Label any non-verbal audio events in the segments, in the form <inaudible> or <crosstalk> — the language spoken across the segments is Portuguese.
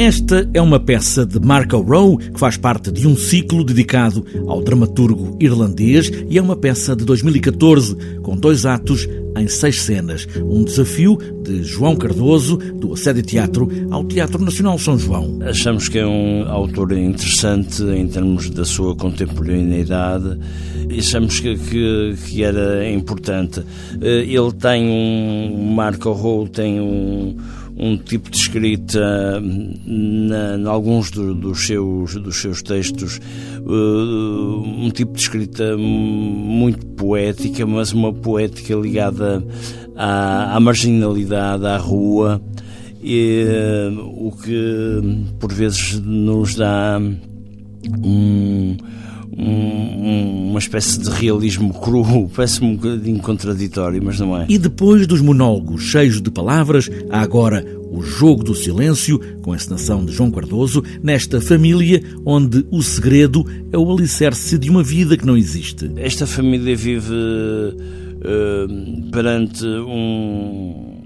Esta é uma peça de Marco Rowe que faz parte de um ciclo dedicado ao dramaturgo irlandês e é uma peça de 2014 com dois atos em seis cenas. Um desafio de João Cardoso, do Assédio Teatro, ao Teatro Nacional São João. Achamos que é um autor interessante em termos da sua contemporaneidade e achamos que, que, que era importante. Eh, ele tem um. Marco Rowe tem um um tipo de escrita em alguns do, dos, seus, dos seus textos, uh, um tipo de escrita muito poética, mas uma poética ligada à, à marginalidade, à rua, e, uh, o que por vezes nos dá um um, uma espécie de realismo cru, <laughs> parece-me um bocadinho contraditório, mas não é. E depois dos monólogos cheios de palavras, há agora o Jogo do Silêncio, com a encenação de João Cardoso, nesta família onde o segredo é o alicerce de uma vida que não existe. Esta família vive uh, perante um,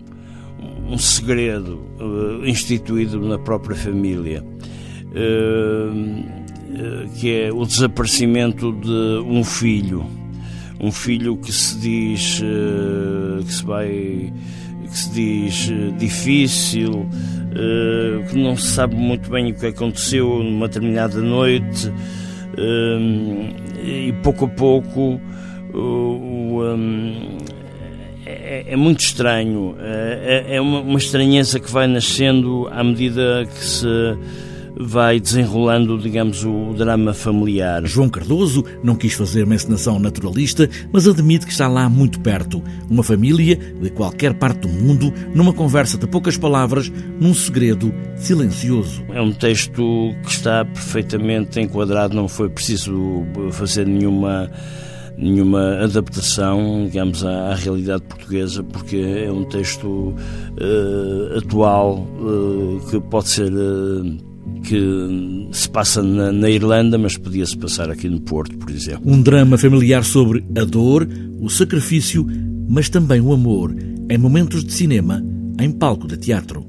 um segredo uh, instituído na própria família. Uh, que é o desaparecimento de um filho, um filho que se diz eh, que se vai que se diz eh, difícil, que não se sabe muito bem o que aconteceu numa determinada noite e pouco a pouco é, é, muito estranho, é, é uma estranheza que vai nascendo à medida que se vai desenrolando, digamos, o drama familiar. João Cardoso não quis fazer uma encenação naturalista, mas admite que está lá muito perto. Uma família de qualquer parte do mundo, numa conversa de poucas palavras, num segredo silencioso. É um texto que está perfeitamente enquadrado, não foi preciso fazer nenhuma nenhuma adaptação, digamos, à, à, realidade portuguesa, porque é um texto uh, atual uh, que pode ser uh, que se passa na, na Irlanda, mas podia-se passar aqui no Porto, por exemplo. Um drama familiar sobre a dor, o sacrifício, mas também o amor, em momentos de cinema, em palco de teatro.